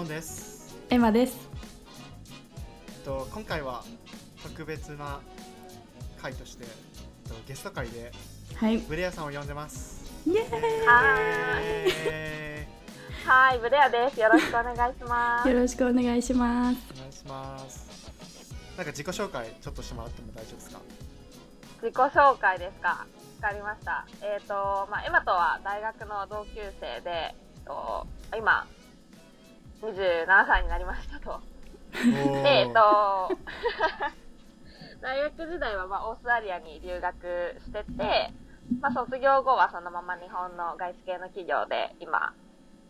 ョンです。エマです。えっと今回は特別な回として、えっと、ゲスト会ではい。ブレアさんを呼んでます。イエーはえーい。はい、ブレアです。よろしくお願いしまイ。す。よろしくお願いします。ーお願いします。なんか自己紹介ちょっとしてもらっても大丈夫ですか？自己紹介ですか？わかりました。えっ、と、まあ、エマとは大学の同級生で、えっと今、27歳になりましたと。おで、えっと、大学時代は、まあ、オーストラリアに留学してて、まあ、卒業後はそのまま日本の外資系の企業で、今、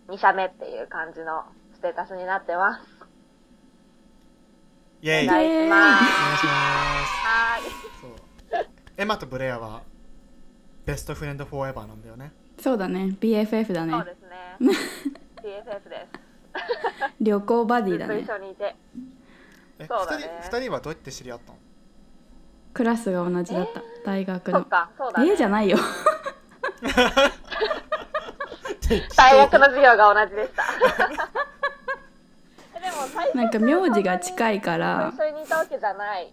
2社目っていう感じのステータスになってます。イェイ。おお願願いしいします。ます。はーい。そう。エマとブレアはベストフレンドフォーエバーなんだよね。そうだね。BFF だそうね。ですね。BFF です。旅行バディだねずっと一。緒にいて。え、そうだね二人二人はどうやって知り合ったの？クラスが同じだった。大学の。そっか、そうだね。えじゃないよ。大学の授業が同じでした。え でも最初なんか名字が近いから一緒にいたわけじゃない。う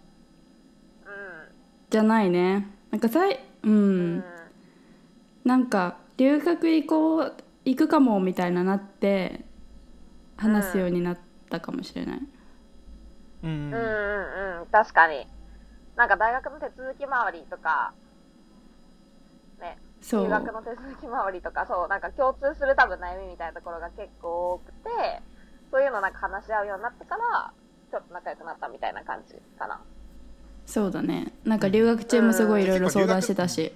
じゃないね。なんかさい、う。ん。うんん。なんか留学行こう行くかもみたいななって話すようになったかもしれない。うんうんうんうん。確かに。なんか大学の手続き回りとか、ね、そう。留学の手続き回りとか、そう、なんか共通する多分悩みみたいなところが結構多くて、そういうのなんか話し合うようになってから、ちょっと仲良くなったみたいな感じかな。そうだね。なんか留学中もすごいいろいろ相談してたし。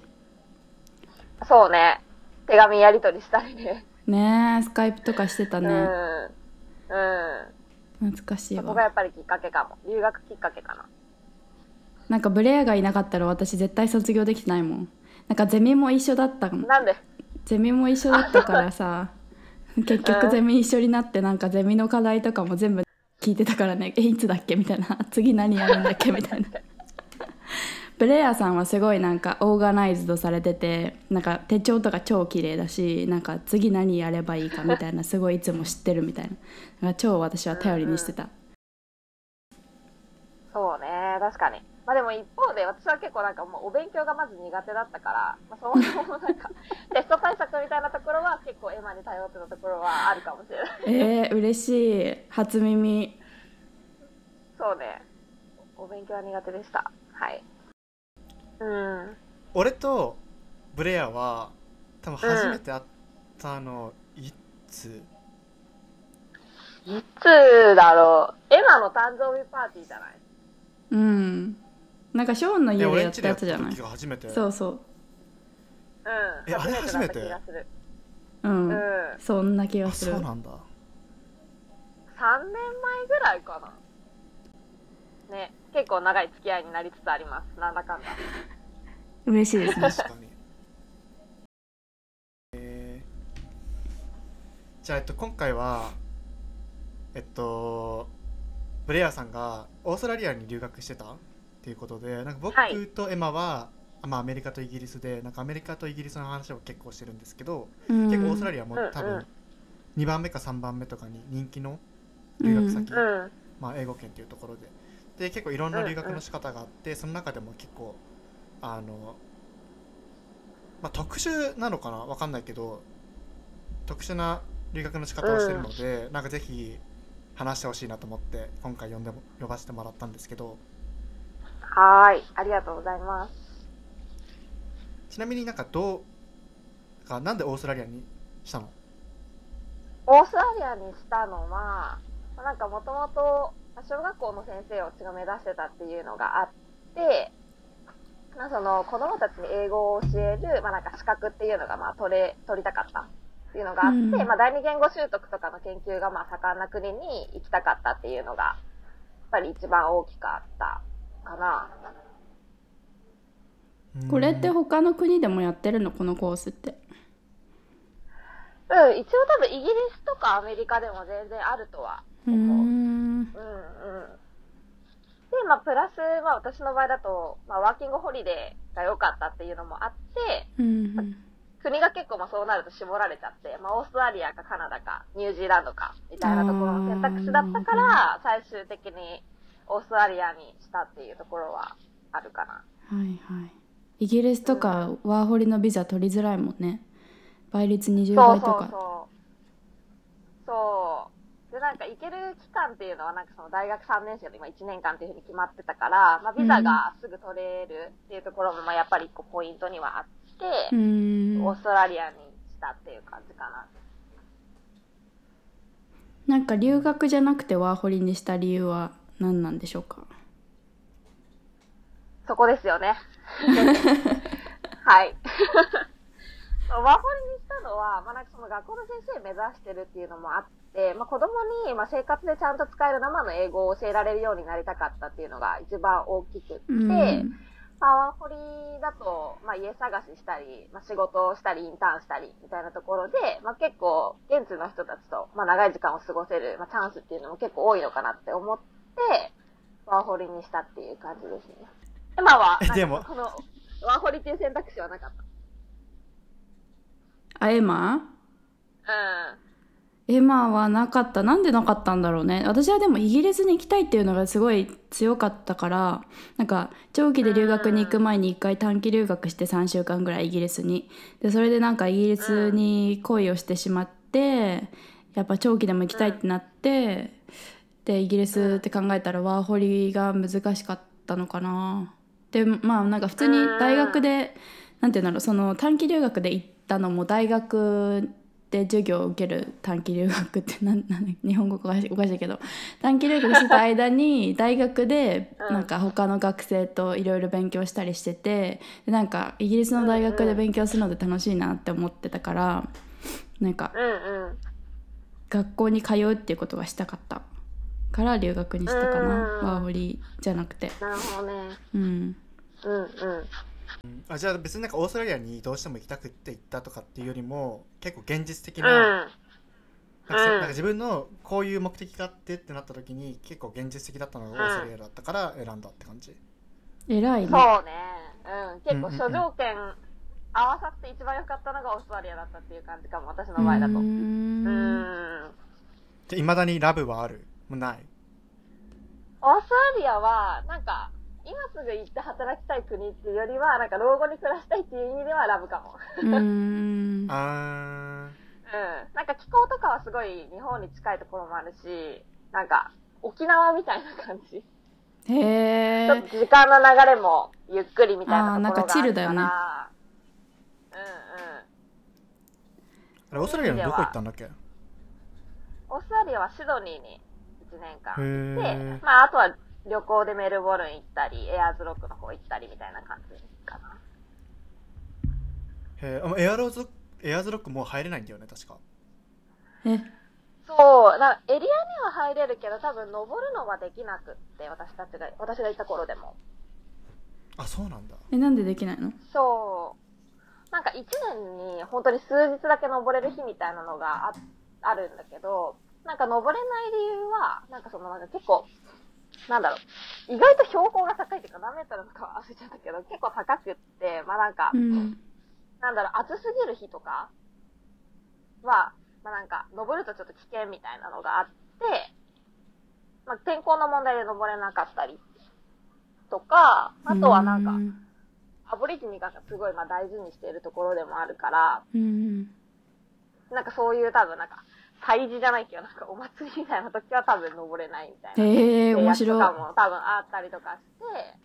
そうね。手紙やり取りしたりね。ねえ、スカイプとかしてたうん。ね。うん。懐かしいそこがわ。やっぱりきっかけかも。留学きっかけかな。なんかブレアがいなかったら私絶対卒業できてないもん。なんかゼミも一緒だったのなんで？ゼミも一緒だったからさ 結局ゼミ一緒になってなんかゼミの課題とかも全部聞いてたからねえいつだっけ？みたいな次何やるんだっけ？みたいな ブレアさんはすごいなんかオーガナイズドされててなんか手帳とか超綺麗だしなんか次何やればいいかみたいなすごいいつも知ってるみたいなだから超私は頼りにしてたそうね、確かに。まあでも一方で私は結構なんかもうお勉強がまず苦手だったから、まあ、そもそもなんか テスト対策みたいなところは結構エマに頼ってたところはあるかもしれない。えー、嬉しい初耳そうね。お勉強は苦手でした。はい。うん。俺とブレアは多分初めて会ったのいつ？いつだろう。エマの誕生日パーティーじゃない？うんなんかショーンのえ家でやったやつじゃない？時が初めて。そうそううん。えあれ初めて？うん、うん。そんな気があするそうなんだ。3年前ぐらいかな。ね。結構長い付き合いになりつつあります。なんだかんだ。嬉しいですね確かに。えーじゃあえっと今回はえっとブレアさんがオーストラリアに留学してた？っていうことでなんか僕はいとエマは、まあ、アメリカとイギリスでなんかアメリカとイギリスの話を結構してるんですけど、うん結構オーストラリアもうん多分うん2番目か3番目とかに人気の留学先、うん。まあ、英語圏っていうところでで結構いろんな留学の仕方があって、その中でも結構あの、まあ、特殊なのかな？わかんないけど特殊な留学の仕方をしてるので、なんかぜひ話してほしいなと思って今回呼んでも呼ばせてもらったんですけどはーい。ありがとうございます。ちなみになんかどうかなんでオーストラリアにしたの？オーストラリアにしたのは、まあなんかもともと小学校の先生を私が目指してたっていうのがあって、まあ、その子供たちに英語を教える、まあ、なんか資格っていうのがまあ取れ、取りたかったっていうのがあって、うん。まあ、第二言語習得とかの研究がまあ盛んな国に行きたかったっていうのが、やっぱり一番大きかったかな。これって他の国でもやってるの？このコースって。うん、一応多分イギリスとかアメリカでも全然あるとはう。ーんうんうん。で、まあ、プラス、まあ、私の場合だと、まあ、ワーキングホリデーが良かったっていうのもあって、うん国が結構まあそうなると絞られちゃって、まあオーストラリアかカナダかニュージーランドかみたいなところの選択肢だったから、最終的にオーストラリアにしたっていうところはあるかな。はいはい。イギリスとかワーホリのビザ取りづらいもんね。倍率20倍とか。そうそうそう。そう。で、なんか行ける期間っていうのは、なんかその大学3年生の今1年間っていうふうに決まってたから、まあビザがすぐ取れるっていうところも、まあやっぱり一個ポイントにはあって、うーんオーストラリアにしたっていう感じかな。なんか留学じゃなくてワーホリにした理由は何なんでしょうか？そこですよね。はい。ワーホリにしたのは、まあ、なんかその学校の先生目指してるっていうのもあって、まあ、子供に、まあ、生活でちゃんと使える生の英語を教えられるようになりたかったっていうのが一番大きくって、うんまあ、ワーホリだと、まあ、家探ししたり、まあ、仕事をしたり、インターンしたり、みたいなところで、まあ、結構、現地の人たちと、まあ、長い時間を過ごせる、まあ、チャンスっていうのも結構多いのかなって思って、ワーホリにしたっていう感じですね。今は、えでもこの、ワーホリっていう選択肢はなかっあエマ？た。うん。エマはなかった。なんでなかったんだろうね。私はでもイギリスに行きたいっていうのがすごい強かったからなんか長期で留学に行く前に一回短期留学して3週間ぐらいイギリスに。でそれでなんかイギリスに恋をしてしまってやっぱ長期でも行きたいってなってでイギリスって考えたらワーホリが難しかったのかな。でまあなんか普通に大学でなんていうんだろうその短期留学で行ったのも大学で授業を受ける短期留学ってなんなん日本語おかしいおかしいけど短期留学してた間に大学でうんなんか他の学生といろいろ勉強したりしててでなんかイギリスの大学で勉強するので楽しいなって思ってたからなんか。学校に通うっていうことがしたかったから留学にしたかなうんワーホリじゃなくてなるほどね。うんうんうん。あじゃあ別になんかオーストラリアにどうしても行きたくって行ったとかっていうよりも結構現実的うん。な,、なんかそうんなんか自分のこういう目的があってってなった時に結構現実的だったのがオーストラリアだったから選んだって感じ、偉いねそうね。うん。結構うんうんうん諸条件合わさって一番良かったのがオーストラリアだったっていう感じかも、私の場合だと。うんんん。でいまだにラブはある？もうない？オーストラリアは、なんか、今すぐ行って働きたい国っていうよりは、なんか老後に暮らしたいっていう意味ではラブかも。うーんあうん。なんか気候とかはすごい日本に近いところもあるし、なんか沖縄みたいな感じ。へえちょっと時間の流れもゆっくりみたいなところがあるから。あーなんかチルだよねうんうん。あれオーストラリアのどこ行ったんだっけ？へオーストラリアはシドニーに1年間行ってえ、まああとは旅行でメルボルン行ったり、エアーズロックの方行ったりみたいな感じかな。へえエアローズエアーズロックもう入れないんだよね確かえ？そう、なエリアには入れるけど、多分登るのはできなくって、私たちが、私がいた頃でも。あそうなんだえなんでできないの？そう。なんか1年に本当に数日だけ登れる日みたいなのがああるんだけど、なんか登れない理由は、なんかそのなんか結構、なんだろう、意外と標高が高いっていうか何メートルのか忘れちゃったけど、結構高くって、まあなんか、うん。なんだろう、暑すぎる日とかは、まあなんか、登るとちょっと危険みたいなのがあって、まあ天候の問題で登れなかったりとか、あとはなんか、うん。アボリジニがすごいまあ大事にしているところでもあるから、うん。なんかそういう多分なんか、祭事じゃないけど、なんかお祭りみたいな時は多分登れないみたいな。へえ面白いとかも多分あったりとかして、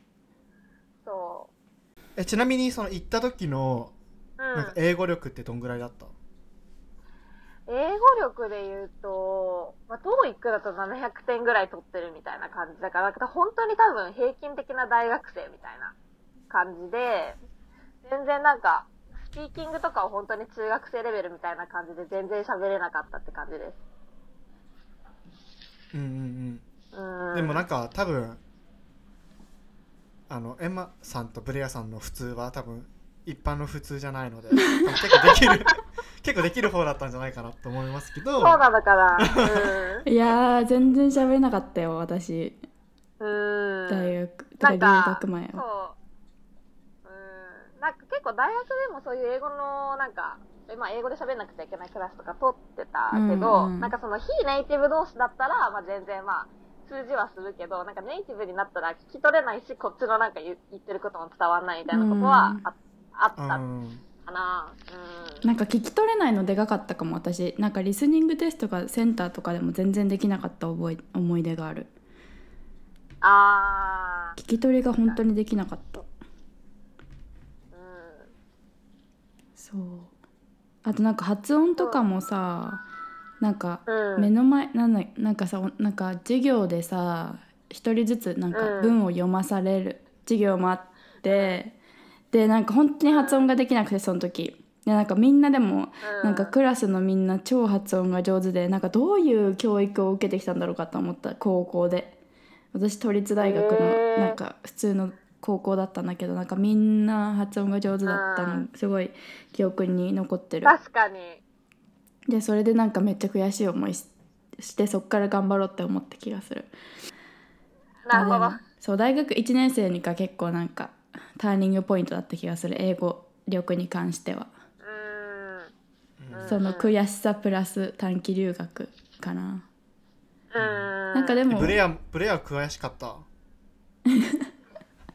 そえちなみにその行った時のう。うん。なんか英語力ってどんぐらいだった、英語力で言うと、まあ、トーイックだと700点ぐらい取ってるみたいな感じだから、か本当に多分平均的な大学生みたいな感じで、全然なんか、スピーキングとかは本当に中学生レベルみたいな感じで全然喋れなかったって感じです。うんうんううんん。でもなんか多分あのエマさんとブレアさんの普通は多分一般の普通じゃないので結構できる 結構できる方だったんじゃないかなと思いますけどそうなのかないやー全然喋れなかったよ私うん。うん。大学てかなんか留学前は。なんか結構大大学でもそういう英語のなんか、えまあ、英語で喋んなくちゃいけないクラスとか取ってたけど、うんうんなんかその非ネイティブ同士だったら、まあ、全然まあ、通じはするけど、なんかネイティブになったら聞き取れないし、こっちのなんか言言ってることも伝わんないみたいなことはあ,、あったかうん。な。うん。なんか聞き取れないのでかかったかも私。なんかリスニングテストがセンターとかでも全然できなかった覚え思い出がある。あ聞き取りが本当にできなかったー、うん。そうあとなんか発音とかもさなんかうん。目の前なんだなんかさなんか授業でさ一人ずつなんかうん。文を読まされる授業もあってでなんか本当に発音ができなくてその時。でなんかみんなでもうなんかクラスのみんな超発音が上手でなんかどういう教育を受けてきたんだろうかと思った高校で。私都立大学のなんか普通の高校だったんだけどなんかみんな発音が上手だったのすごい記憶に残ってる。確かに。でそれでなんかめっちゃ悔しい思いししてそっから頑張ろうって思った気がする。なるほど。そう大学1年生にか結構なんかターニングポイントだった気がする。英語力に関しては。その悔しさプラス短期留学かな。うん。なんかでもブレアブレア悔しかった？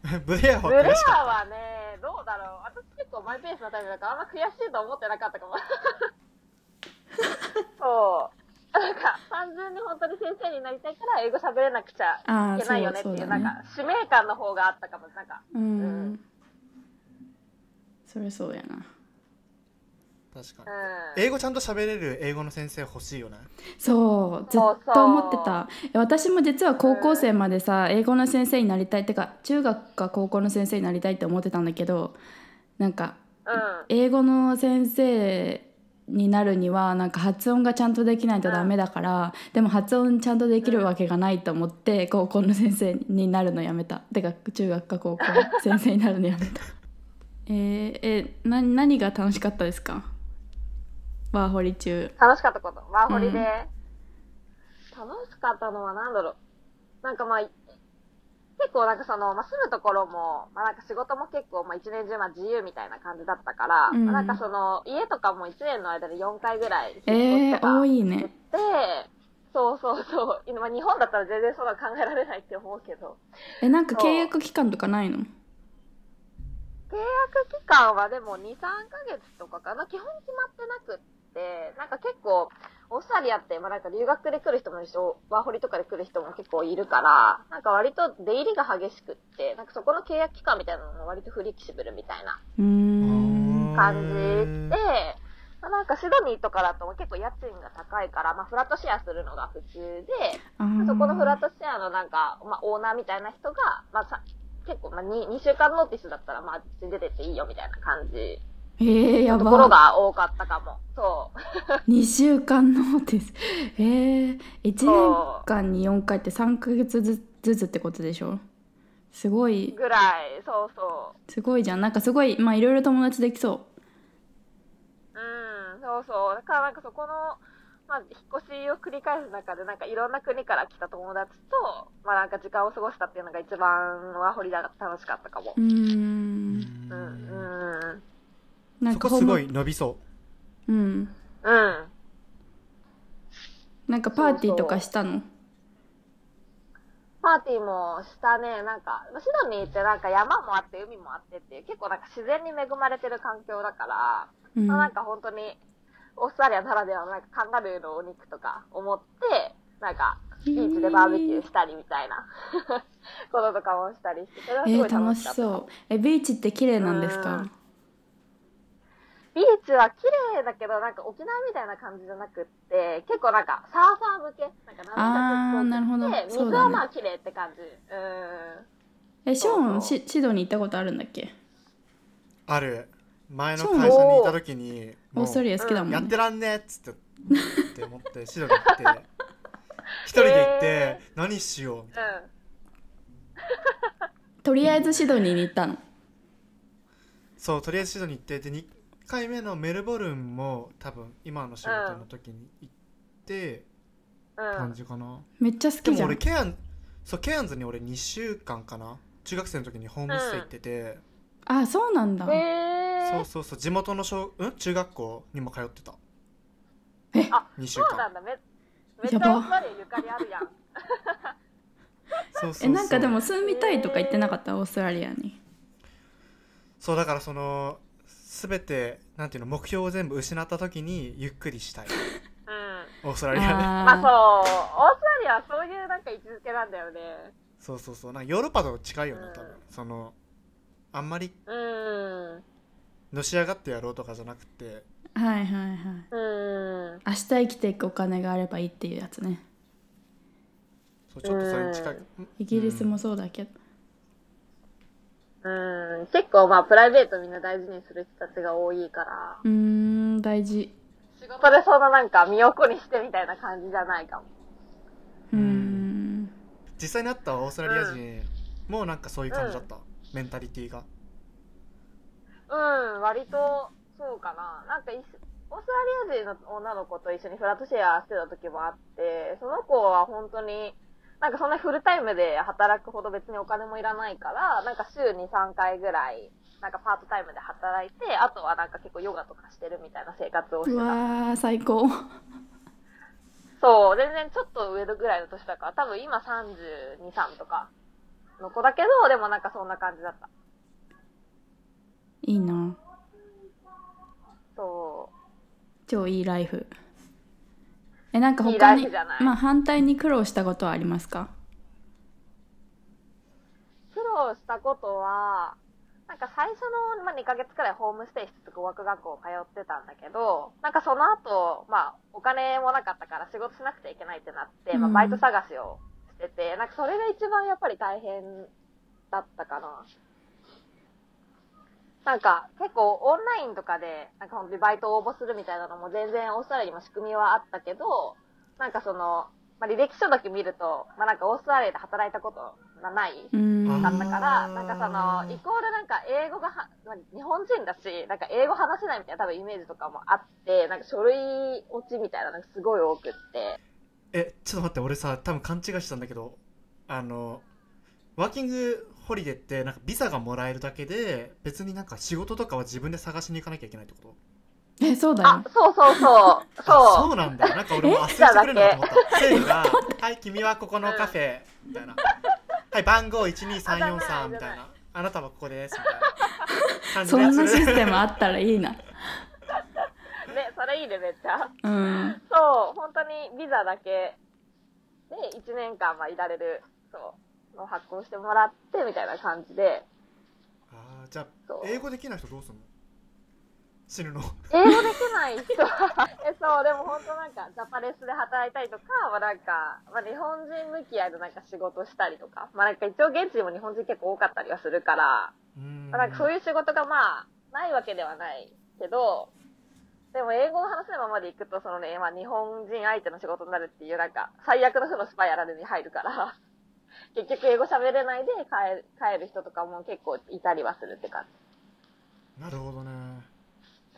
ブレアはブレ悔しかアはね、どうだろう。私結構マイペースなタイプだからあんま悔しいと思ってなかったかも。そう。なんか、単純に本当に先生になりたいから英語喋れなくちゃいけないよねっていう、そうねなんか、使命感の方があったかも。なんか、ううんんそれそうやな確かうん。に英語ちゃんと喋れる英語の先生欲しいよね。そうずっと思ってた。私も実は高校生までさ英語の先生になりたいってか中学か高校の先生になりたいって思ってたんだけどなんかうん。英語の先生になるにはなんか発音がちゃんとできないとダメだから、でも発音ちゃんとできるわけがないと思って、高校の先生になるのやめた。てか中学か高校の先生になるのやめた。えー、えな何が楽しかったですか？ワーホリ中楽しかったこと。ワーホリで。うん楽しかったのは何だろう。なんかまあ、結構なんかその、まあ、住むところも、まあなんか仕事も結構、まあ一年中まあ自由みたいな感じだったから、うんまあなんかその、家とかも一年の間で4回ぐらいえー、引っ越しとか多いで、ねそうそうそう。今、まあ日本だったら全然そんなの考えられないって思うけど、えなんか契約期間とかないの？契約期間はでも2、3ヶ月とかかな。基本決まってなくって、なんか結構、オーストラリアって、まあなんか留学で来る人もいるし、ワーホリとかで来る人も結構いるから、なんか割と出入りが激しくって、なんかそこの契約期間みたいなのも割とフレキシブルみたいな感じで、まあなんかシドニーとかだと結構家賃が高いから、まあフラットシェアするのが普通で、そこのフラットシェアのなんか、まあオーナーみたいな人が、まあさ、結構まあ 2, 2週間ノーティスだったらまあ出てっていいよみたいな感じえー、やのところばが多かったかも。そう。2週間ノーティスえー、1年間に4回って3ヶ月ずずつってことでしょ？すごいぐらい、そうそすごいじゃんなんかすごいまあいろいろ友達できそうう。うん、そうそう。だからなんかそこの、まあ、引っ越しを繰り返す中で、なんかいろんな国から来た友達と、まあなんか時間を過ごしたっていうのが一番ワーホリだ楽しかったかもう。ーんうん、うん、なんそかホームこすごい伸びそう。んうん。なんかパーティーとかしたの？パーティーもしたね、なんか、シドニーってなんか山もあって海もあってっていう、結構なんか自然に恵まれてる環境だから、うん。まあなんか本当に、オーストラリアならではのなんかカンガルーのお肉とか思って、なんか、ビーチでバーベキューしたりみたいな こととかもしたりして、それはすごいえー、楽楽しかった。しそう。えビーチって綺麗なんですか？うんビーチは綺麗だけど、なんか沖縄みたいな感じじゃなくって、結構なんかサーファー向け。なんかあーなるほど。で、そうだね。水はまあ綺麗って感じ。うん。えショーンそうシシドニー行ったことあるんだっけ？ある。前の会社にいた時にもうオーストラリア好きだもんね。やってらんねえっつってって思ってシドニー行って 一人で行ってへ何しようみたいな。うん。とりあえずシドニーに行ったの？そうとりあえずシドニー行ってで2回目のメルボルンも多分今の仕事の時に行ってうん。感じかな、めっちゃ好でもきじゃん。俺ケアンそうケアンズに俺2週間かな。中学生の時にホームステイ行ってて、あそうなんだ。へえそうそうそう。地元の小、うん、中学校にも通ってた。え？あ2週間。そうなんだ。めめっちやばーストラリアゆかりあるやん。そうそうそう。えなんかでも住みたいとか言ってなかった？オーストラリアに。そうだからその全てなんていうの目標を全部失った時にゆっくりしたい。うん。オーストラリアで。まあそうオーストラリアはそういうなんか位置づけなんだよね。そうそうそう。なんかヨーロッパと近いよね多分。うんそのあんまりうん。のし上がってやろうとかじゃなくて。はいはいはい。うん。明日生きていくお金があればいいっていうやつね。そうちょっとそれに近いイギリスもそうだけど、うん結構まあプライベートみんな大事にする人たちが多いから。うーん大事。仕事でそんななんか身を粉にしてみたいな感じじゃないかも。うーん。実際に会ったオーストラリア人もなんかそういう感じだった、メンタリティーが。うん割とそうかな。なんかいオーストラリア人の女の子と一緒にフラットシェアしてた時もあってその子は本当になんかそんなフルタイムで働くほど別にお金もいらないから、なんか週に3回ぐらい、なんかパートタイムで働いて、あとはなんか結構ヨガとかしてるみたいな生活をしてうわた。ー最高そう、全然ちょっと上ぐらいの年だから、多分今32、3とかの子だけど、でもなんかそんな感じだった。いいなそう。超いいライフえなんか他にまあ反対に苦労したことはありますか？苦労したことは、なんか最初の、まあ、2ヶ月くらいホームステイして語学学校通ってたんだけど、なんかその後、まあ、お金もなかったから仕事しなくちゃいけないってなって、まあ、うんバイト探しをしてて、なんかそれが一番やっぱり大変だったかな。なんか結構オンラインとかで、なんか本当にバイトを応募するみたいなのも全然オーストラリアにも仕組みはあったけど、なんかその、まあ、履歴書だけ見ると、まあ、なんかオーストラリアで働いたことがない。だったから、なんかその、イコールなんか英語がは、まあ日本人だし、なんか英語話せないみたいな多分イメージとかもあって、なんか書類落ちみたいなのがすごい多くって。えちょっと待って俺さ多分勘違いしてたんだけどあのワーキングホリデーってなんかビザがもらえるだけで別になんか仕事とかは自分で探しに行かなきゃいけないってこと？えそうだよ、あそうそうそう。あそそうなんだなんか俺も忘れてくれるのかと思った。政府が「はい君はここのカフェ」みたいな「はい番号12343」みたいな「あなたはここです」みたいな感じそのやつんなシステムあったらいいな。う。ね、それいいね、めっちゃ。うん。そう、本当にビザだけで1年間はいられる、そう、の発行してもらってみたいな感じで、あーじゃあ英語できない人どうすんの？死ぬの？英語できない人は、え、そう、でも本当なんか、ジャパレスで働いたりとか、まあなんか、まあ日本人向き合いでなんか仕事したりとか、まあなんか一応現地にも日本人結構多かったりはするから、まあなんかそういう仕事がまあ、ないわけではないけど、でも英語を話せるままで行くと、そのね、まあ日本人相手の仕事になるっていうなんか、最悪の負のスパイやられに入るから、結局英語喋れないで帰る帰る人とかも結構いたりはするって感じ。なるほどね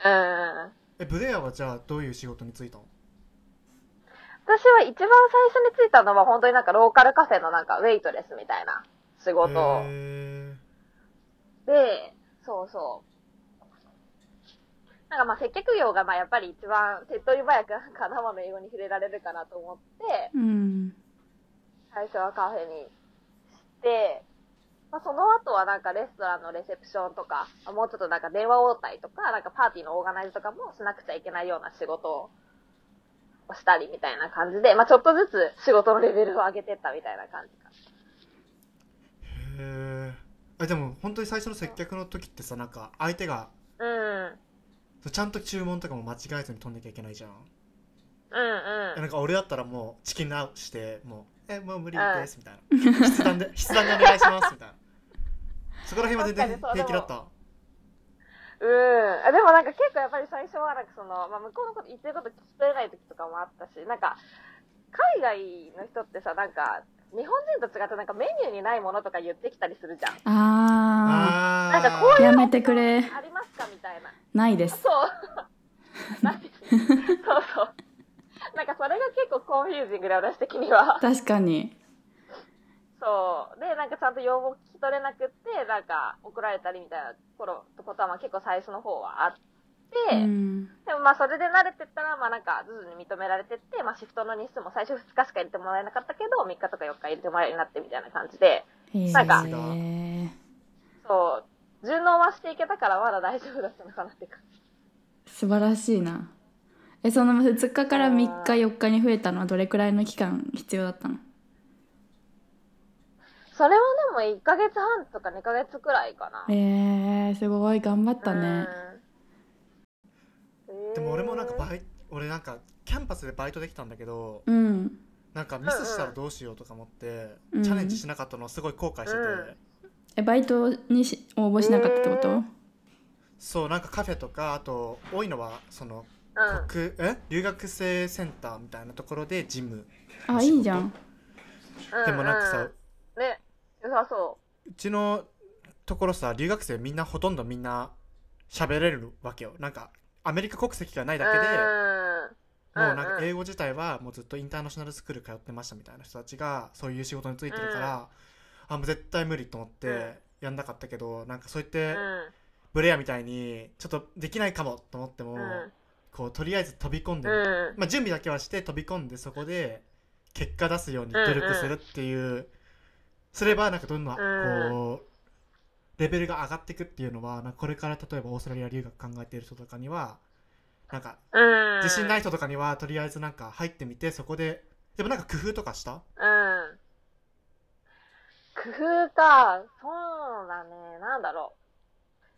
うん。えブレアはじゃあどういう仕事に就いたの？私は一番最初に着いたのは本当になんかローカルカフェのなんかウェイトレスみたいな仕事へで、そうそう。なんかまあ接客業がまあやっぱり一番手っ取り早くなんか生の英語に触れられるかなと思って、うん最初はカフェにして、まあ、その後はなんかレストランのレセプションとか、あもうちょっとなんか電話応対とか、なんかパーティーのオーガナイズとかもしなくちゃいけないような仕事をしたりみたいな感じで、まあちょっとずつ仕事のレベルを上げてったみたいな感じか。えへえでも本当に最初の接客の時ってさなんか相手がうん。ちゃんと注文とかも間違えずに取んなきゃいけないじゃんうんうん。えなんか俺だったらもうチキン直してもう「えもう無理です」みたいな「筆談で 筆談でお願いします」みたいなそこら辺は全然平気だったうん。あでもなんか結構やっぱり最初はなんかその、まあ、向こうのこと言ってること聞き取れない時とかもあったし、なんか、海外の人ってさ、なんか、日本人と違ってなんかメニューにないものとか言ってきたりするじゃん。ああーなんかこうーやめてくれありますかみたいな。ないですそう。そうそう。なんかそれが結構コンフュージングで私的には。確かにそう。で、なんかちゃんと要望聞き取れなくって、なんか怒られたりみたいな頃、ことはまあ結構最初の方はあって、うんでもまあそれで慣れてったら、まあなんか徐々に認められてって、まあシフトの日数も最初2日しか入れてもらえなかったけど、3日とか4日入れてもらえるようになってみたいな感じで、へなんかえそう、順応はしていけたからまだ大丈夫だったのかなって感じ。素晴らしいなえその2日から3日4日に増えたのはどれくらいの期間必要だったの？それはでも1ヶ月半とか2ヶ月くらいかな。えー、すごい。頑張ったね。うん。でも俺もなんかイバイ俺なんかキャンパスでバイトできたんだけどうん。なんかミスしたらどうしようとか思って、うんチャレンジしなかったのをすごい後悔してて、うん。えバイトにし応募しなかったってこと、えーそうなんかカフェとかあと多いのはそのうん。国え？留学生センターみたいなところでジムあいいじゃん。でもなんかさ、ううんね、良さそう。ちのところさ留学生みんなほとんどみんな喋れるわけよ。なんかアメリカ国籍がないだけで、うん。もうなんかうん英語自体はもうずっとインターナショナルスクール通ってましたみたいな人たちがそういう仕事についてるから、あもう絶対無理と思っうん。てやんなかったけどなんかそう言っうてん。ブレアみたいにちょっとできないかもと思っても、うん。こうとりあえず飛び込んで、うん。まあ、準備だけはして飛び込んでそこで結果出すように努力するっていう、すればなんかどんどんこうレベルが上がっていくっていうのはなんかこれから例えばオーストラリア留学考えている人とかにはなんかうん。自信ない人とかにはとりあえずなんか入ってみてそこででもなんか工夫とかした？うん。工夫か。そうだね。なんだろう。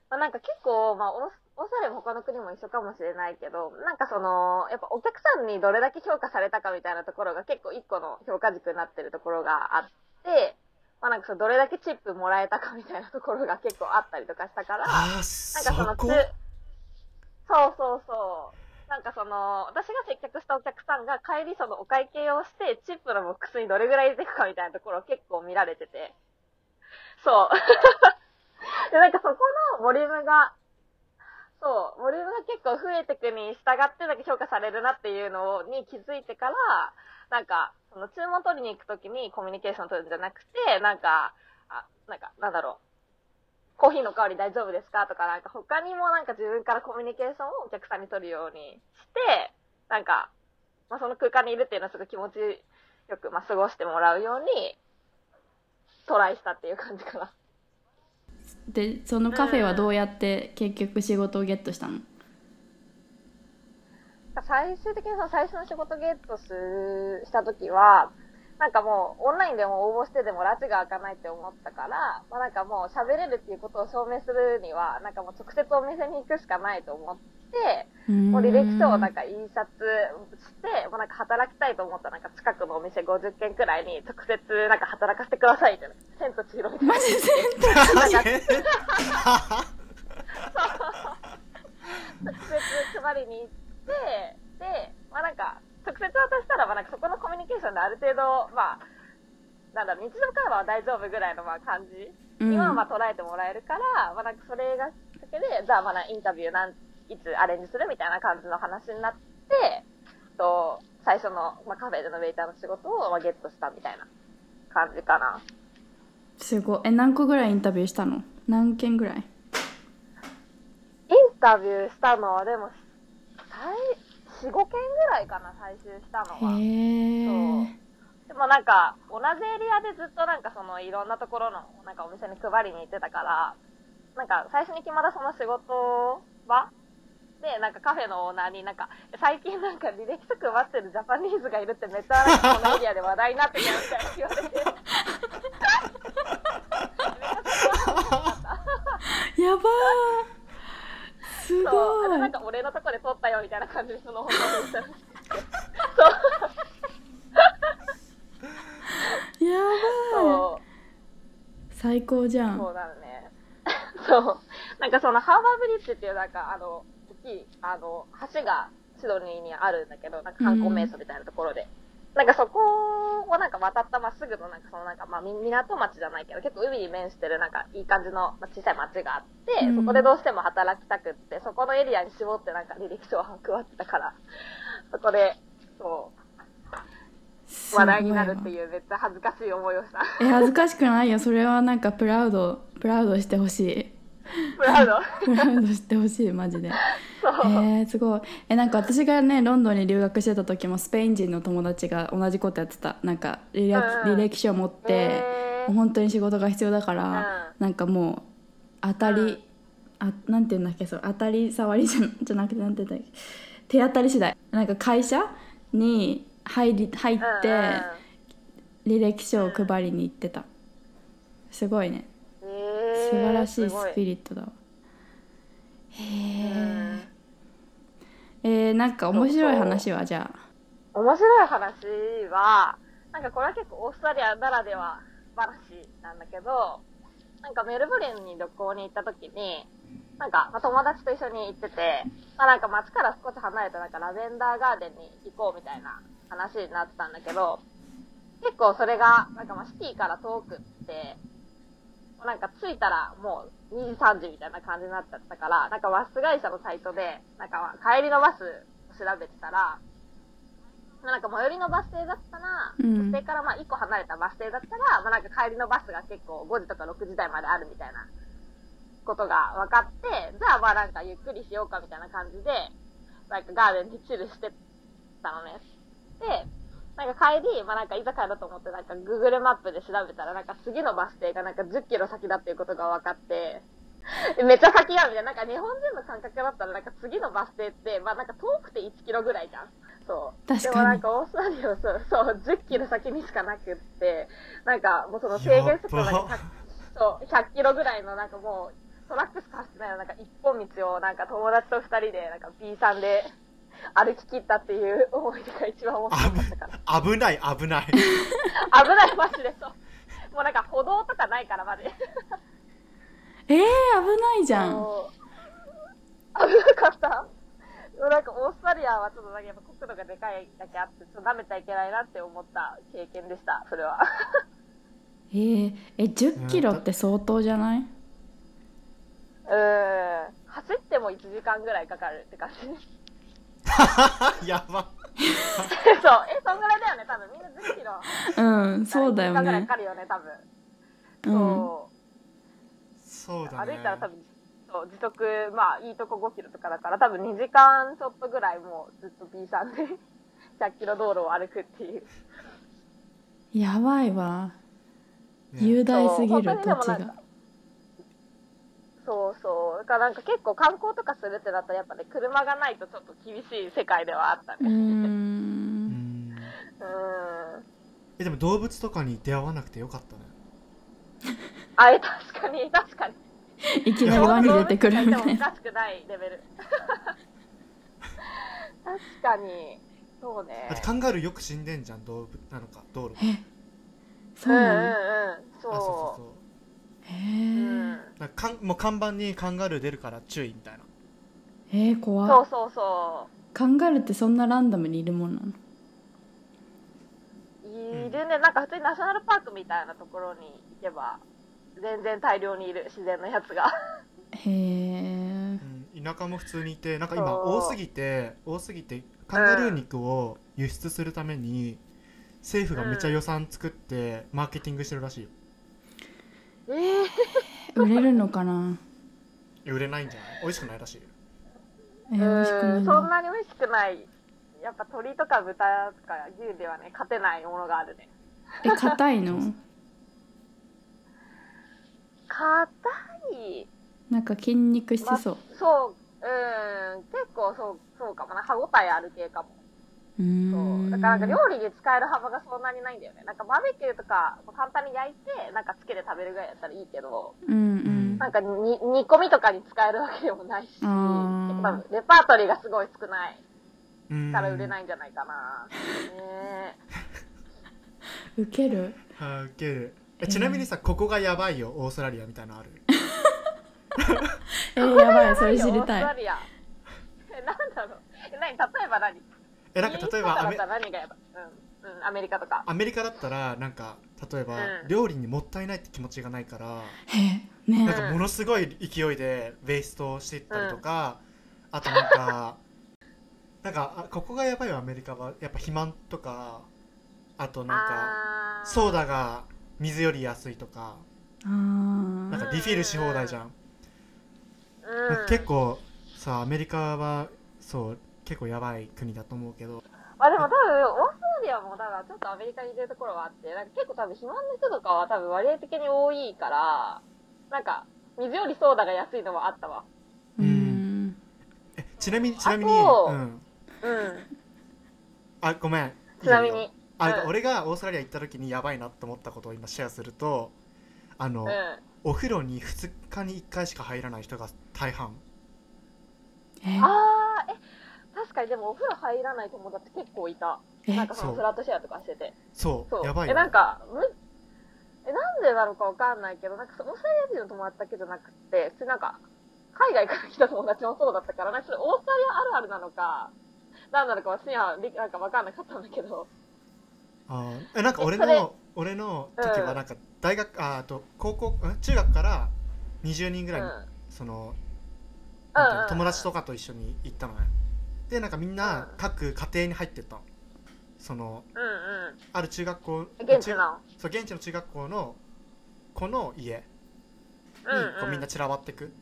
まあ、なんか結構、まあ、オースオーストラリアも他の国も一緒かもしれないけど、なんかその、やっぱお客さんにどれだけ評価されたかみたいなところが結構一個の評価軸になってるところがあって、まあなんかそのどれだけチップもらえたかみたいなところが結構あったりとかしたから、なんそかそのつ、こ？そうそうそう。なんかその、私が接客したお客さんが帰りそのお会計をして、チップのボックスにどれぐらい入れていくかみたいなところを結構見られてて。そう。で、なんかそこのボリュームが、そう、ボリュームが結構増えてくに従ってだけ評価されるなっていうのに気づいてから、なんか、その注文取りに行くときにコミュニケーション取るんじゃなくて、なんか、あ、なんか、なんだろう。コーヒーの香り大丈夫ですかとか、なんか他にもなんか自分からコミュニケーションをお客さんに取るようにして、なんか、まあその空間にいるっていうのはすごい気持ちよく、まあ過ごしてもらうように、トライしたっていう感じかな。でそのカフェはどうやって結局仕事をゲットしたの？最終的にその最初の仕事ゲットす、した時は、なんかもうオンラインでも応募してでも拉致が開かないって思ったから、まあなんかもう喋れるっていうことを証明するには、なんかもう直接お店に行くしかないと思って、もう履歴書をなんか印刷して、もうなんか働きたいと思ったらなんか近くのお店50軒くらいに直接なんか働かせてくださいって、千と千尋みたいな。マジで直接配りに行って、で、まあなんか、直接渡したら、まあなんかそこのコミュニケーションである程度、まあ、なんだ日常会話は大丈夫ぐらいのまあ感じにはまあ捉えてもらえるから、まあなんかそれがきっかけで、じゃあまあインタビューなん、いつアレンジするみたいな感じの話になって、と、最初の、まあ、カフェでのウェイターの仕事をまあゲットしたみたいな感じかな。すごい。え何個ぐらいインタビューしたの？何件ぐらい？インタビューしたのはでも、最、4、5件ぐらいかな、最終したのは。へえでもなんか、同じエリアでずっとなんかそのいろんなところのなんかお店に配りに行ってたから、なんか最初に決まったその仕事場で、なんかカフェのオーナーになんか、最近なんか履歴書配ってるジャパニーズがいるってめっちゃこのエリアで話題になってたみたいな言われて。やばーす。ごいなんか俺のとこで撮ったよみたいな感じでその本当に言ったらしくてやばいそう。最高じゃんそうなのね。そう。なんかそのハーバーブリッジっていうなんかあの、大きい、あの、橋がシドニーにあるんだけど、なんか観光名所みたいなところで。なんかそこをなんか渡ったまっすぐのなんかそのなんかまあみ港町じゃないけど、結構海に面してるなんかいい感じのまあ小さい町があって、うんそこでどうしても働きたくって、そこのエリアに絞ってなんか履歴書を配ってたから、そこで、そう。すごいわ話題になるっていうめっちゃ恥ずかしい思いをした。え恥ずかしくないよそれはなんかプラウドプラウドしてほしいプラウド。プラウドしてほしいマジで。えー、すごい。えなんか私がねロンドンに留学してた時もスペイン人の友達が同じことやってた。なんか履歴,、うん。履歴書を持って、えー。本当に仕事が必要だから、なんかもう当たり、うん。あなんて言うんだっけそう当たり障りじゃじゃなくてなんて言うんだっけ手当たり次第。なんか会社に入り入っうんうん。て履歴書を配りに行ってた。すごいね。えー素晴らしいスピリットだわ。へうん。ええー、なんか面白い話はじゃあ。面白い話は、なんかこれは結構オーストラリアならでは話なんだけど、なんかメルボルンに旅行に行った時に、なんか、まあ、友達と一緒に行ってて、まあ、なんか街から少し離れたなんかラベンダーガーデンに行こうみたいな話になってたんだけど、結構それが、なんかまあシティから遠くって、なんか着いたらもう2時3時みたいな感じになっちゃったから、なんかバス会社のサイトで、なんかまあ帰りのバスを調べてたら、まあなんか最寄りのバス停だったら、うんバス停からまあ1個離れたバス停だったら、まあなんか帰りのバスが結構5時とか6時台まであるみたいなことが分かって、じゃあまあなんかゆっくりしようかみたいな感じで、なんかガーデンにチルしてたのね。で、なんか帰り、まあなんかいざ帰ろうと思って、なんか Google マップで調べたら、なんか次のバス停がなんか10キロ先だっていうことが分かって、めっちゃ先やみたいな。なんか日本人の感覚だったら、なんか次のバス停って、まあなんか遠くて1キロぐらいじゃん。そう。確かにでもなんかオーストラリアはそう、そう、10キロ先にしかなくって、なんかもうその制限速度がやば100そう、100キロぐらいのなんかもう、トラックしか走ってないのなんか一本道をなんか友達と二人でなんか B さんで歩き切ったっていう思い出が一番面白かったから。危ない 危ない危ないマジでそう。もうなんか歩道とかないからマジで。えー、危ないじゃん危なかった。なんかオーストラリアはちょっとなんかやっぱ国土がでかいだけあって、ちょっと舐めちゃいけないなって思った経験でした、それは。えー、え10キロって相当じゃない、うーん。走っても1時間ぐらいかかるって感じ。やばそう、え、そんぐらいだよね、多分。みんな10キロ。うんそうだよ1時間ぐらいねかかるよね、多分。うんそう。そうだね歩いたら多分、そう、時速、まあ、いいとこ5キロとかだから、多分2時間ちょっとぐらいもうずっと B さんで 100キロ道路を歩くっていう。やばいわね雄大すぎる土地が本当にでもなんかそうそう。だからなんか結構観光とかするってなったらやっぱね、車がないとちょっと厳しい世界ではあったね。うんんうん。えでも動物とかに出会わなくてよかったねあれ確かに、確かに。いきなり輪に出てくるみたいなでもおかしくないレベル。確かに。そうねだって。カンガルーよく死んでんじゃん動物なのか道路えそうなの、うんうんうん。あそうそうそ。そうへう。え、うん。なんかかんもう看板にカンガルー出るから注意みたいな。えー、怖っ。そうそうそカンガルーってそんなランダムにいるもんなの？う。いるね。なんか普通にナショナルパークみたいなところに行けば、全然大量にいる自然のやつが。へえうん、田舎も普通にいてなんか今そう。多すぎて多すぎてカンガルー肉を輸出するために政府がめっちゃ予算作ってマーケティングしてるらしいよええ売れるのかな？え売れないんじゃない？美味しくないらしいよえー、美味しくないうん、そんななに美味しくない。やっぱ鶏とか豚とか牛ではね、勝てないものがあるね。え硬いの？硬い。なんか筋肉しそう、まそう、うん、結構そう、そうかもな。歯応えある系かも。そんう。だからなんか料理に使える幅がそんなにないんだよね。なんかバーベキューとか簡単に焼いて、なんかつけて食べるぐらいだったらいいけど、うんうん。なんかに煮込みとかに使えるわけでもないし、結あー。構多分レパートリーがすごい少ない。うん。から売れないんじゃないかな。ね。ウケる？はあウケる。えちなみにさここがやばいよオーストラリアみたいなのある？えー、やばいそれ知りオースたいトラリア。え、なんだろう。え、何？例えば何？えなんか例えばアメアメリカとか。アメリカだったらなんか例えば、うん。料理にもったいないって気持ちがないからえ。ねなんかものすごい勢いでベイストしていったりとか、あとなんか なんかあここがやばいよアメリカはやっぱ肥満とかあとなんかソーダが水より安いとかなんかリフィルし放題じゃん、うん、結構さアメリカはそう結構やばい国だと思うけど。まあでも多分、オーストラリアもだからちょっとアメリカに似てるところはあって、なんか結構多分肥満の人とかは多分割合的に多いから、なんか、水よりソーダが安いのもあったわ。うーん。えちなみにちなみにあとうん。うん。あごめん。ちなみにあ、うん。俺がオーストラリア行った時にやばいなと思ったことを今シェアするとあの、うん。お風呂に2日に1回しか入らない人が大半。え？あー、え、確かにでもお風呂入らない友達結構いた。え？なんかそそうのフラットシェアとかしてて。そうそう。やばいよえ、なんか、むえ、なんでだろうかわかんないけど、なんかそオーストラリア人の友達だけじゃなくて、普通なんか、海外から来た友達もそうだったから、なんかそれオーストラリアあるあるなのか、なんなのか私にはりなんかわかんなかったんだけど。あーえなんか俺の俺の時はなんか大学、ああと高校ん中学から20人ぐらい、うん。その友達とかと一緒に行ったのねでなんかみんなうん各家庭に入ってったの。そのうんうん。ある中学校現地の？そう現地の中学校の子の家にこうみんな散らばってく。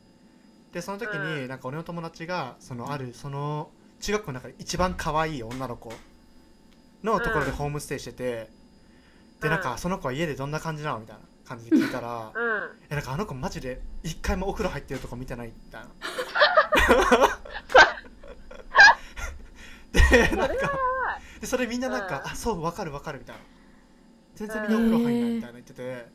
でその時にうん。なんか俺の友達がそのあるその中学校の中で一番可愛い女の子のところでうん。ホームステイしててでうん。なんかその子は家でどんな感じなのみたいな感じで聞いたら うん。えなんかあの子マジで一回もお風呂入ってるとこ見てないみたいな。で なんか。でそれみんななんか、うん。あそうわかるわかるみたいな。全然みんなお風呂入んないみたいな言ってて。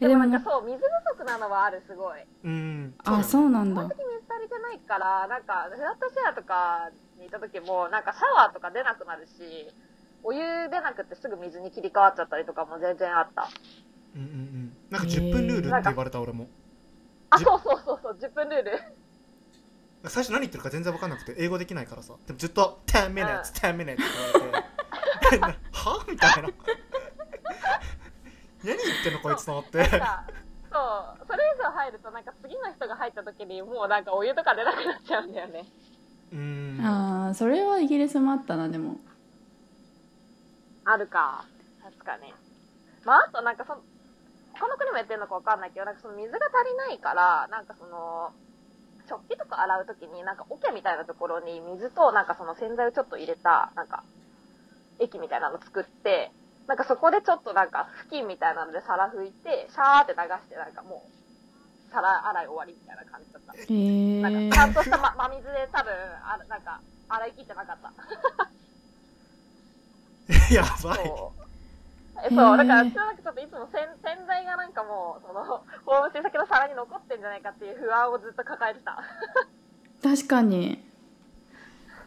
えででもなんかそう、水不足なのはある、すごい。うんあそそううなんだ。基本的に水足りてないから、なんか、フラットシェアとかにいた時も、なんかシャワーとか出なくなるし、お湯出なくてすぐ水に切り替わっちゃったりとかも全然あった。うんうんうん。なんか10分ルールって言われた俺も。あ、じそうそうそうそう、10分ルール。最初何言ってるか全然わかんなくて英語できないからさ。でもずっと「10 minutes、10 minutes」って言われて。はみたいな。何言ってんのこいつと思って。そう、それ以上入ると、なんか次の人が入った時にもうなんかお湯とか出なくなっちゃうんだよね。うん。あーそれはイギリスもあったなでも。あるか。確かに。まあ、あとなんかその、他の国もやってるのかわかんないけど、なんかその水が足りないから、なんかその、食器とか洗うときに、なんか桶みたいなところに水となんかその洗剤をちょっと入れた、なんか、液みたいなの作って、なんかそこでちょっとなんか布巾みたいなので皿拭いて、シャーって流してなんかもう、皿洗い終わりみたいな感じだった。へえなんかちゃんとした、ま、真水で多分、あなんか、洗い切ってなかった。やばい。え、そう、だから、私はなんかちょっといつも洗洗剤がなんかもう、その、ホームステイ先の皿に残ってんじゃないかっていう不安をずっと抱えてた。確かに。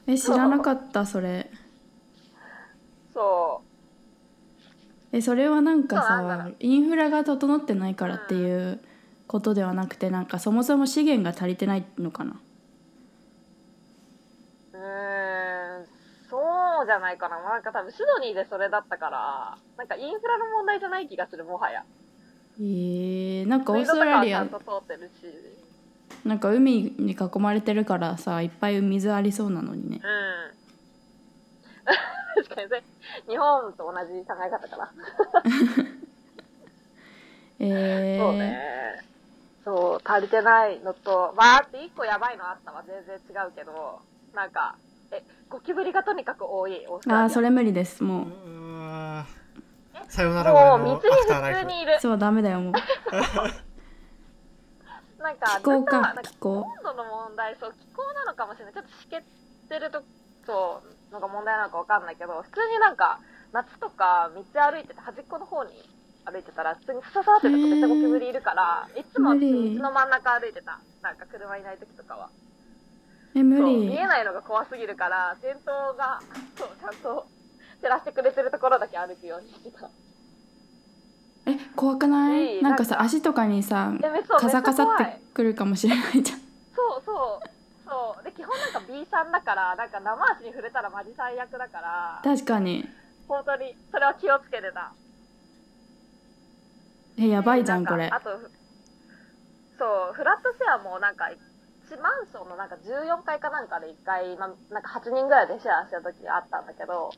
え知らなかったそれ。そえそれはなんかさインフラが整ってないからっていうことではなくてなんかそもそも資源が足りてないのかなう。うーん、そうじゃないかな。なんか多分シドニーでそれだったから、なんかインフラの問題じゃない気がする、もはや。えー、なんかオーストラリア。なんか海に囲まれてるからさいっぱい水ありそうなのにねうん。確かにね、日本と同じ考え方かな。えー、そうね。そう、足りてないのと、わーって一個やばいのあったわ。全然違うけど、なんか、え、ゴキブリがとにかく多い、オーストラリア。あーそれ無理ですもうさよならもう水に普通にいる。そうダメだよもうなんか、気候か気候温度の問題、そう、気候なのかもしれない。ちょっと湿気ってると、そう、のが問題なのかわかんないけど、普通になんか、夏とか道歩いてて、端っこの方に歩いてたら、普通にふささってるとめっちゃゴキブリいるから、いつも道の真ん中歩いてた。なんか車いない時とかは。え無理見えないのが怖すぎるから、電灯が、そう、ちゃんと照らしてくれてるところだけ歩くようにしてた。え怖くない？なんかさ足とかにさカサカサってくるかもしれないじゃんそうそう。そう。で、基本なんか B さんだから、なんか生足に触れたらマジ最悪だから、確かに本当に、それは気をつけてた。えやばいじゃんこれあと、そう、フラットシェアもなんか、1マンションのなんか14階かなんかで1回、まなんか8人ぐらいでシェアした時があったんだけど、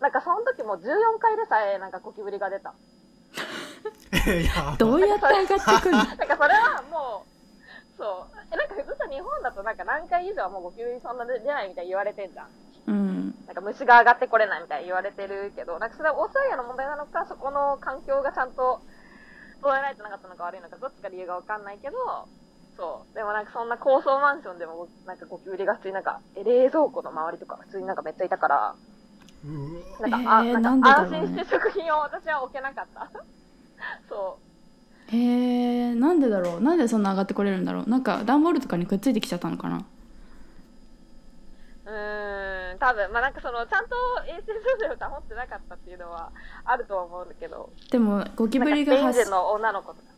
なんかその時も14回でさえなんかゴキブリが出た。い やどうやって上がってくるの？なんかそれはもう、そう。え、なんか普通さ日本だとなんか何回以上はもうゴキブリそんな出ないみたいに言われてんじゃん。うんなんか虫が上がってこれないみたいに言われてるけど、なんかそれはオーストラリアの問題なのか、そこの環境がちゃんと整えられてなかったのか悪いのか、どっちか理由がわかんないけど、そう。でもなんかそんな高層マンションでもなんかゴキブリが普通になんか、え冷蔵庫の周りとか普通になんかめっちゃいたから、なんか、あ、えーなんか安心して食品を 私は置けなかった。そう。へえなんでだろう。なんでそんな上がってこれるんだろう。なんか段ボールとかにくっついてきちゃったのかな。うーん、多分、まあなんかその、ちゃんと衛生状態を保ってなかったっていうのはあるとは思うんだけど、でもゴキブリが発人の女の子とか。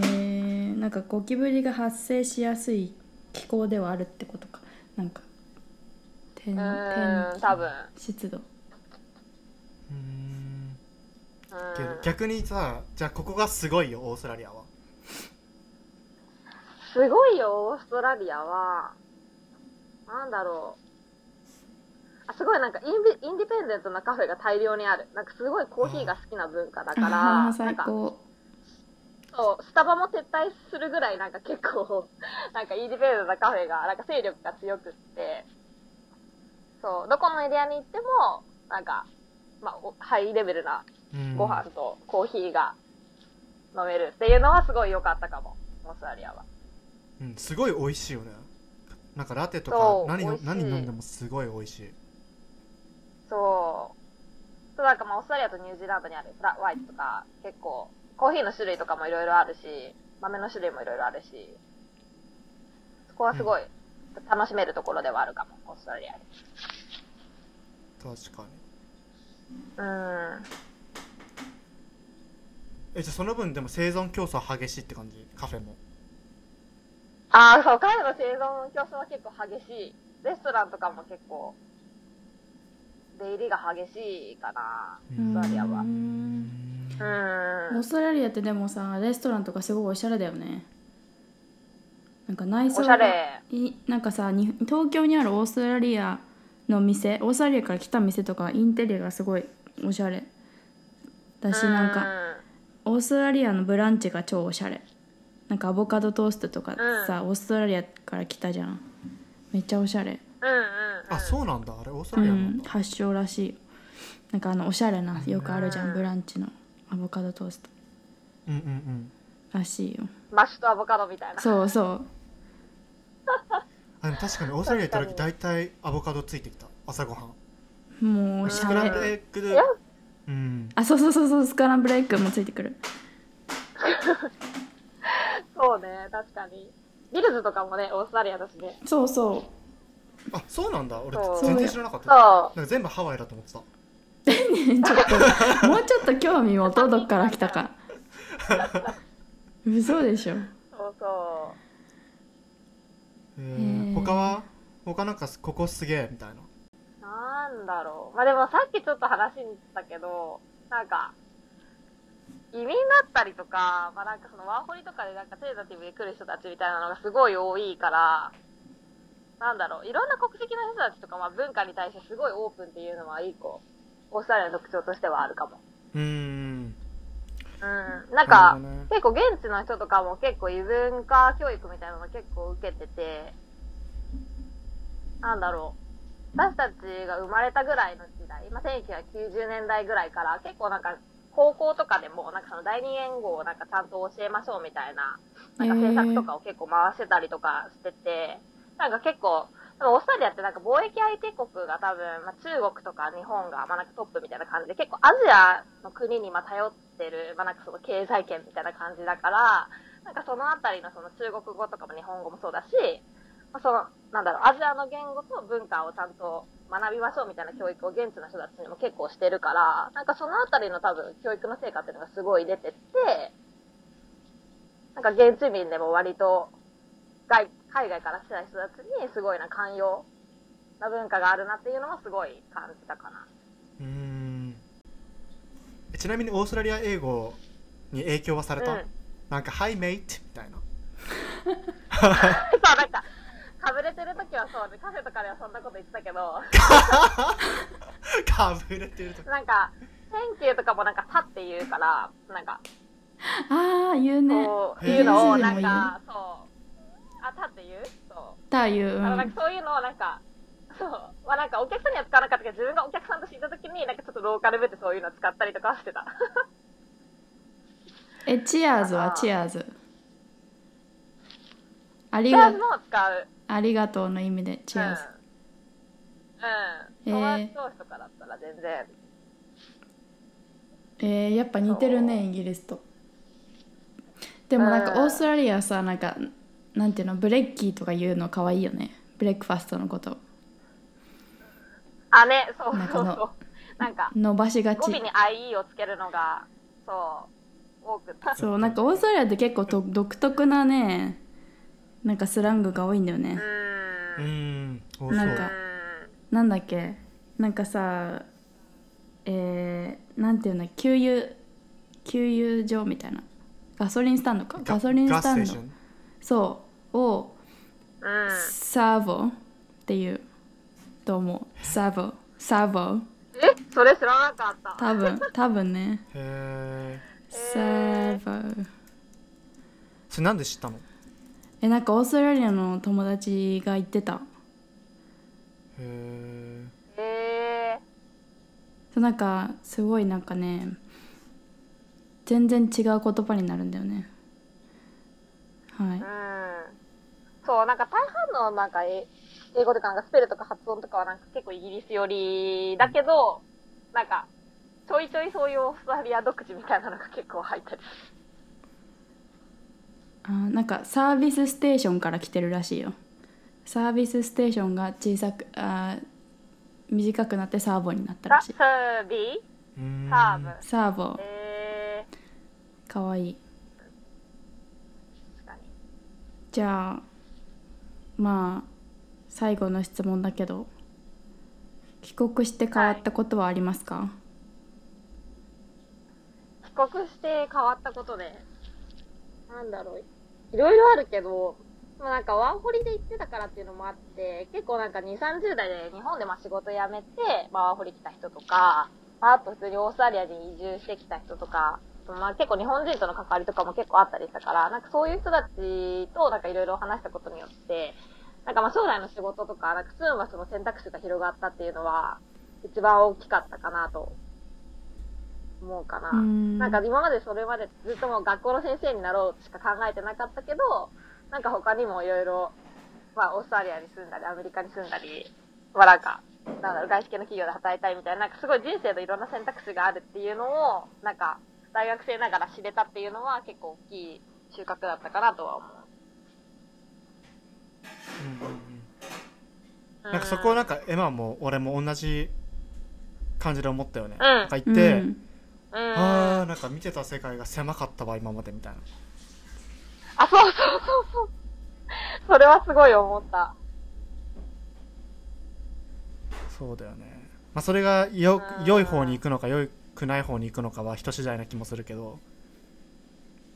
へえなんかゴキブリが発生しやすい気候ではあるってことか。なんか天ん、天多分。湿度。うーん。逆にさじゃあここがすごいよオーストラリアは。すごいよ、オーストラリアは、なんだろう。あ、すごいなんかインビインディペンデントなカフェが大量にある。なんかすごいコーヒーが好きな文化だから、あなんか、高そう、スタバも撤退するぐらいなんか結構、なんかインディペンデントなカフェが、なんか勢力が強くって、そう、どこのエリアに行っても、なんか、まあ、おハイレベルなうん。ご飯とコーヒーが飲めるっていうのはすごい良かったかも、オーストラリアは。うん、すごい美味しいよね。なんかラテとか何何飲んでもすごい美味しい。そう。そうなんかまあオーストラリアとニュージーランドにあるフラワイトとか、結構、コーヒーの種類とかもいろいろあるし、豆の種類もいろいろあるし、そこはすごい楽しめるところではあるかも、オーストラリアで。確かにうん。えじゃあその分でも生存競争激しいって感じ？カフェもああ、そう、彼の生存競争は結構激しい。レストランとかも結構、出入りが激しいかな、オーストラリアは。ううん。ん。オーストラリアってでもさレストランとかすごいおしゃれだよね。なんか内装おしゃれ。いなんかさに東京にあるオーストラリアの店オーストラリアから来た店とかインテリアがすごいおしゃれ。だしなんかオーストラリアのブランチが超おしゃれ。なんかアボカドトーストとかさ、オーストラリアから来たじゃん。めっちゃおしゃれ。うんうん、うん。あそうなんだ。あれオーストうラリアなんだ、ん。発祥らしい。なんかあのおしゃれなよくあるじゃうんん。ブランチのアボカドトースト。うん、うんうん。らしいよ。マッシュとアボカドみたいな。そうそう。あでも確かにオーストラリア行った時大体アボカドついてきた。朝ごはん。もうスクランブルれエッグで。うん。あそうそうそうそうスクランブルエッグもついてくる。そうね、確かに。ビルズとかもね、オーストラリアだしね。そうそう。あそうなんだ。俺そう。全然知らなかった。そなんか全部ハワイだと思ってた ちょっともうちょっと興味持とうどっから来たか 嘘でしょう。そうそえへー、ー他は？他なんかここすげえみたいなう。なんだろう。まあでもさっきちょっと話に行ったけど、なんか、移民だったりとか、まあなんかそのワーホリとかでなんかテーザティブで来る人たちみたいなのがすごい多いから、なんだろう、いろんな国籍の人たちとか、まあ文化に対してすごいオープンっていうのは一個、オーストラリアの特徴としてはあるかも。うーんうん。なんかね結構現地の人とかも結構異文化教育みたいなの結構受けてて、なんだろう。私たちが生まれたぐらいの時代、まあ、1990年代ぐらいから結構なんか高校とかでもなんかその第二言語をなんかちゃんと教えましょうみたいな、なんか政策とかを結構回してたりとかしてて、なんか結構、オーストラリアってなんか貿易相手国が多分、まあ、中国とか日本がまあなんかトップみたいな感じで結構アジアの国にまあ頼ってる、まあなんかその経済圏みたいな感じだから、なんかそのあたりのその中国語とかも日本語もそうだし、まあ、その、なんだろう、アジアの言語と文化をちゃんと学びましょうみたいな教育を現地の人たちにも結構してるから、なんかそのあたりの多分教育の成果っていうのがすごい出てって、なんか現地民でも割と外海外から来た人たちにすごいな寛容な文化があるなっていうのはすごい感じたかな。うーん。えちなみにオーストラリア英語に影響はされた、うん。なんか「Hi mate」みたいな。そう、なんか、かぶれてる時はそうで、カフェとかではそんなこと言ってたけど、かぶれてるとかなんか、 Thank you とかもなんか、 ta って言うから、なんか、ああ言うね。こうのを、なんか、そう、あ、 ta って言う？そう。 ta 言う、うあの、なんん、かそういうのをなんか、そう。まあなんかお客さんには使わなかったけど、自分がお客さんとしていた時に、なんかちょっとローカル部でそういうの使ったりとかはしてた。えチアーズは？チアーズありがチャーズも使う。ありがとうの意味でチアーズ、うん。うん。友へー達同士とかだったら全然。えー、やっぱ似てるねイギリスとでもなんかうんオーストラリアはさなんかなんていうのブレッキーとか言うの可愛いよね。ブレックファストのこと。あ、ね、そうなんかのそうそう。なんか、伸ばしがち。語尾に IE をつけるのが、そう、多く。て。そうなんかオーストラリアって結構と独特なねなんかスラングが多いんだよね。う。うんなんかなんだっけ？なんかさえー、なんていうの給油給油所みたいな。ガソリンスタンドか？ガソリンスタンド。そうをうん。サーボっていう。と思う？サーボ。サーボ。え？それ知らなかった。多分。多分ね。へえサーボ。それなんで知ったの？えなんかオーストラリアの友達が言ってた。へええそうなんかすごいなんかね全然違う言葉になるんだよね。はい。ー、うん。そう、なんか大半のなんかえ英語とかなんかスペルとか発音とかはなんか結構イギリス寄りだけど、なんか、ちょいちょいそういうオーストラリア独自みたいなのが結構入ったり。あーなんかサービスステーションから来てるらしいよ。サービスステーションが小さくあー短くなってサーボになったらしい。サービうーん。サーブ？サーボ。えかわいい。ー、確かに。じゃあまあ最後の質問だけど帰国して変わったことはありますか、帰国して変わったことで、なんだろう。いろいろあるけど、まあなんかワーホリで行ってたからっていうのもあって、結構なんか2、30代で日本でまあ仕事辞めて、まあワーホリ来た人とか、まああと普通にオーストラリアに移住してきた人とか、まあ結構日本人との関わりとかも結構あったりしたから、なんかそういう人たちとなんかいろいろ話したことによって、なんかまあ将来の仕事とか、なんか住む場所の選択肢が広がったっていうのは、一番大きかったかなと思うかな。うんなんか今までそれまでずっともう学校の先生になろうしか考えてなかったけど、なんか他にもいろいろ、まあオーストラリアに住んだり、アメリカに住んだり、まあなんか、なんだろう、外資系の企業で働いたいみたいな、なんかすごい人生のいろんな選択肢があるっていうのを、なんか大学生ながら知れたっていうのは結構大きい収穫だったかなとは思う。うんうんうんうなんかそこはなんかエマも俺も同じ感じで思ったよね、んなんか行うんって、うん。あーなんか見てた世界が狭かったわ今までみたいなあ、そうそうそうそう。それはすごい思った。そうだよねまあそれがようん良い方に行くのか良くない方に行くのかは人次第な気もするけど。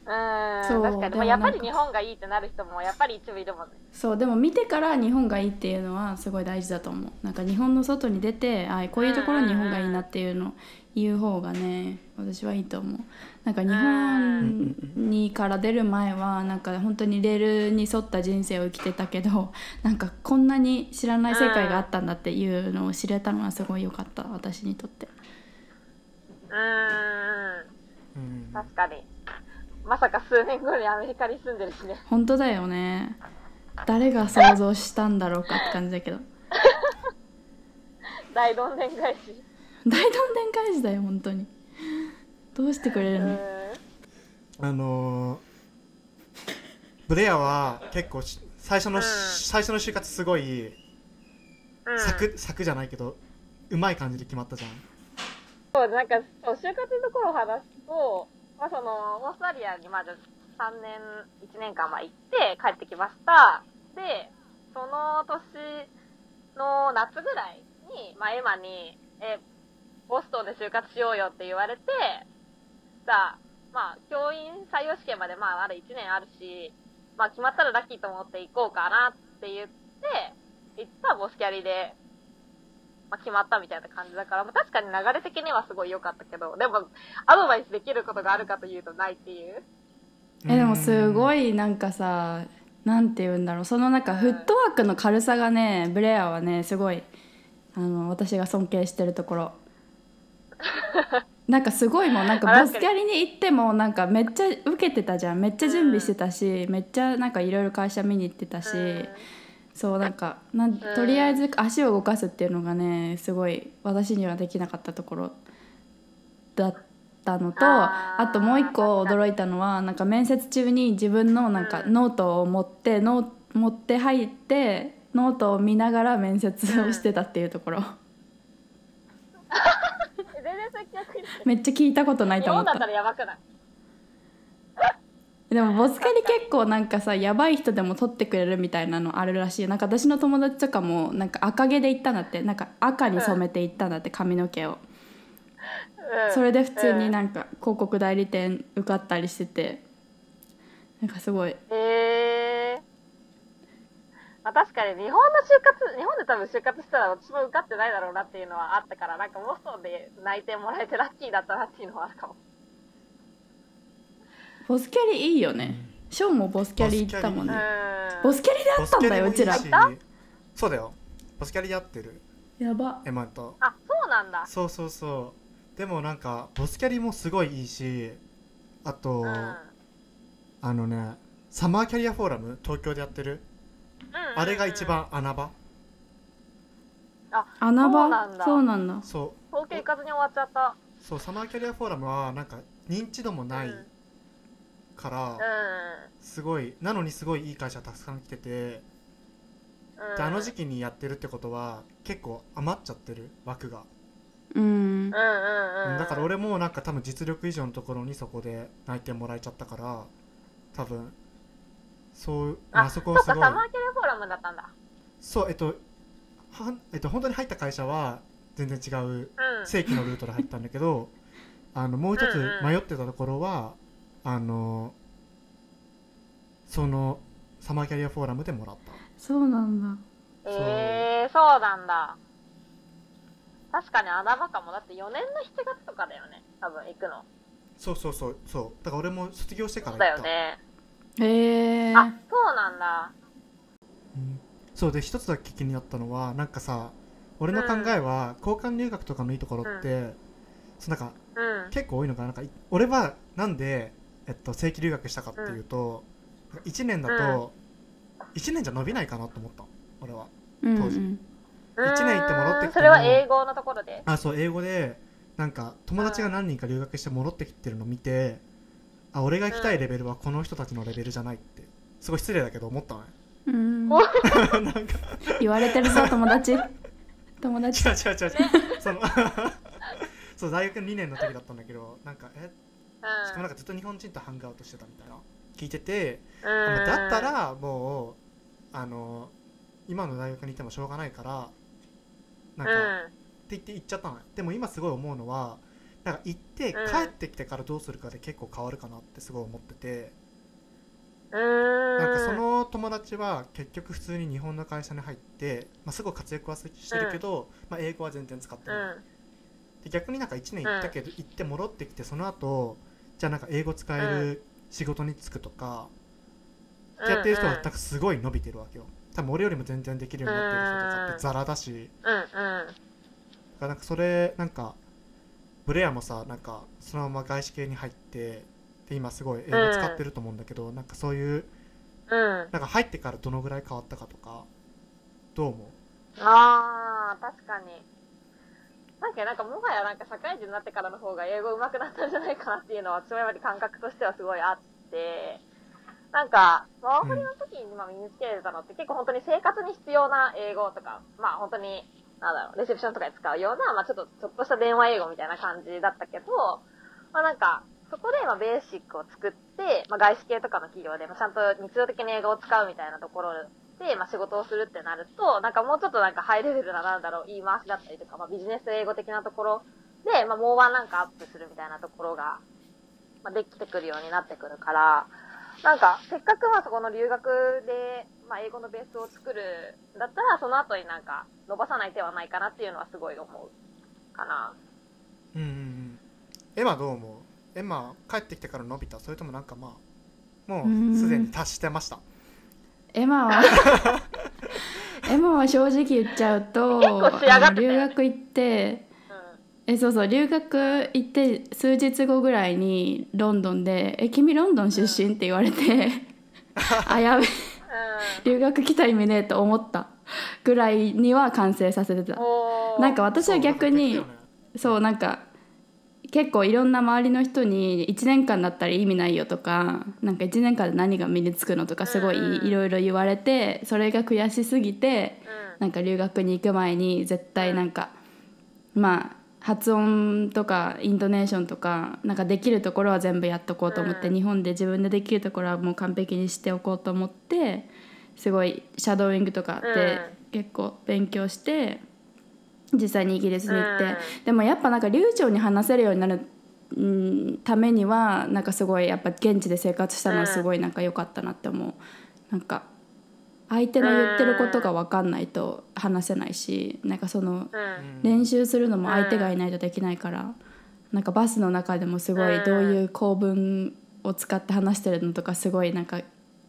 うーん、そう確かに。まあ、やっでもなんか。ぱり日本がいいってなる人もやっぱり一部いるもんね。そうでも見てから日本がいいっていうのはすごい大事だと思う。なんか日本の外に出てあこういうところに日本がいいなっていうのを言う方がね私はいいと思う。なんか日本にから出る前はなんか本当にレールに沿った人生を生きてたけど なんかこんなに知らない世界があったんだっていうのを知れたのはすごい良かった私にとってうーん、うん確かに。まさか数年後にアメリカに住んでるしね。本当だよね誰が想像したんだろうかって感じだけど 大どんでん返し。大どんでん返しだよ本当にどうしてくれるの？あのーブレアは結構し最初の、うん最初の就活すごいうん。サク、サクじゃないけどうまい感じで決まったじゃんそう、なんか、そう、就活のところを話すと、まあ、その、オーストラリアにまず3年、1年間は行って帰ってきました。で、その年の夏ぐらいに、まあ、エマに、え、ボストンで就活しようよって言われて、さあ、まあ、教員採用試験までまあ、まだ1年あるし、まあ、決まったらラッキーと思って行こうかなって言って行ったボスキャリで、まあ、決まったみたいな感じだから、まあ、確かに流れ的にはすごい良かったけど、でも、アドバイスできることがあるかというとないっていう。えでもすごいいなんかさなんて言うんだろう。そのなんかフットワークの軽さがねブレアはねすごいあの私が尊敬してるところ。なんかすごいもん。なんかボスキャリに行ってもなんかめっちゃ受けてたじゃん。めっちゃ準備してたし、めっちゃなんかいろいろ会社見に行ってたし、そうなんかなんとりあえず足を動かすっていうのがねすごい私にはできなかったところだったのとあともう一個驚いたのはなんか面接中に自分のなんかうん。ノートを持ってノー持って入ってノートを見ながら面接をしてたっていうところ。めっちゃ聞いたことない日と思った。本だったらやばくない？でもボスカリ結構なんかさやばい人でも取ってくれるみたいなのあるらしい。なんか私の友達とかもなんか赤毛で行ったんだって。なんか赤に染めて行ったんだって髪の毛を。うん。それで普通になんか広告代理店受かったりしてて。なんかすごい。へえまあ、確かに日本の就活、日本で多分就活したら私も受かってないだろうなっていうのはあったから、なんかモストで内定もらえてラッキーだったなっていうのはあるかも。ボスキャリいいよね。ショーもボスキャリ行ったもんね。うん。ボスキャリであったんだようちら。そうだよ。ボスキャリでやってる。やば。エマと。あ、そうなんだ。そうそうそう。でもなんかボスキャリもすごいいいしあと、うん。うん。あのねサマーキャリアフォーラム東京でやってる。あれが一。番穴場。穴場？そうなんだ。そうなんだ。そう。統計行かずに終わっちゃった。そうサマーキャリアフォーラムはなんか認知度もないうんから、うすごいなのにすごいいい会社たくさん来ててん。うん。であの時期にやってるってことは結構余っちゃってる枠が、うんうんうんうん。だから俺もなんか多分実力以上のところにそこで内定もらえちゃったから多分そうああそこすごいサマーキャリアフォーラムだったんだ。そうえっとはえっと本当に入った会社は全然違ううん。正規のルートで入ったんだけどあのもう一つ迷ってたところはあのそのサマーキャリアフォーラムでもらったそうなんだえー、そうなんだ。確かに穴場かも。だって4年の7月とかだよね。多分行くの。そうそうそうそうだから俺も卒業してかそうら行っただよね。へえあ、そうなんだ。うんそうで一つだけ気になったのはなんかさ俺の考えは交換留学とかのいいところって、そうなんかうん。結構多いのかななんかい俺はなんで、えっと、正規留学したかっていうと、1年だと、1年じゃ伸びないかなと思ったの俺は。うん当時。うん。一年行って戻ってきてもそれは英語のところで？あそう英語でなんか友達が何人か留学して戻ってきてるのを見て、あ俺が行きたいレベルはこの人たちのレベルじゃないって。すごい失礼だけど思ったのね。うん。お なんか。言われてるぞ友達。友違う達。違う違う違う。その そう大学2年の時だったんだけどなんかえ？しかもなんかずっと日本人とハングアウトしてたみたいな。聞いてて、だったらもうあの今の大学にいてもしょうがないからなんか、って言って行っちゃったのよ。でも今すごい思うのはなんか行ってうん。帰ってきてからどうするかで結構変わるかなってすごい思ってて、うん。うん。なんかその友達は結局普通に日本の会社に入って、まあ、すごい活躍はしてるけど、まあ、英語は全然使ってうない、ん。で逆になんか1年行ったけど、行って戻ってきてその後じゃあなんか英語使える仕事に就くとか、ってやってる人はなんかすごい伸びてるわけよ多分俺よりも全然できるようになってる人とかってザラだし、うんうん。だからなんかそれなんかブレアもさなんかそのまま外資系に入ってで今すごい英語使ってると思うんだけど、なんかそういううん。なんか入ってからどのぐらい変わったかとかどう思う？ああ、確かに。なんか、なんか、もはやなんか社会人になってからの方が英語上手くなったんじゃないかなっていうのは、私もやっぱり感覚としてはすごいあって、なんか、ワーホリの時に今身につけれたのって結構本当に生活に必要な英語とか、まあ本当に、なんだろう、レセプションとかで使うような、まあちょっと、ちょっとした電話英語みたいな感じだったけど、まあなんか、そこでまベーシックを作って、まあ外資系とかの企業で、まちゃんと日常的に英語を使うみたいなところで、まあ仕事をするってなると、なんかもうちょっとなんかハイレベルな、なんだろう、言い回しだったりとか、まあビジネス英語的なところで、まあもうワンランクアップするみたいなところが、まあできてくるようになってくるから、なんか、せっかくまあそこの留学で、まあ英語のベースを作るんだったら、その後になんか、伸ばさない手はないかなっていうのはすごい思うかな。うんうんうん。エマどう思う？エマ帰ってきてから伸びた？それともなんかまあもうすでに達してました？エマは エマは正直言っちゃうと構仕上があのってたよ留学行ってうん。えそうそう留学行って数日後ぐらいにロンドンで「え君ロンドン出身?」って言われて あやべう留学来た意味ねえと思ったぐらいには完成させてん。たなんか私は逆にそうなんかそうなんか結構いろんな周りの人に1年間だったら意味ないよとかなんか1年間で何が身につくのとかすごいうんいろいろ言われてそれが悔しすぎてうん。なんか留学に行く前に絶対なんかまあ発音とかイントネーションとかなんかできるところは全部やっとこうと思って、うん。日本で自分でできるところはもう完璧にしておこうと思ってすごいシャドーイングとかで結構勉強して実際にイギリスに行って、うんでもやっぱなんか流暢に話せるようになるうんためにはなんかすごいやっぱ現地で生活したのはすごいなんか良かったなって思う。なんか相手の言ってることが分かんないと話せないしなんかそのうん。練習するのも相手がいないとできないからなんかバスの中でもすごいどういう構文を使って話してるのとかすごいなんか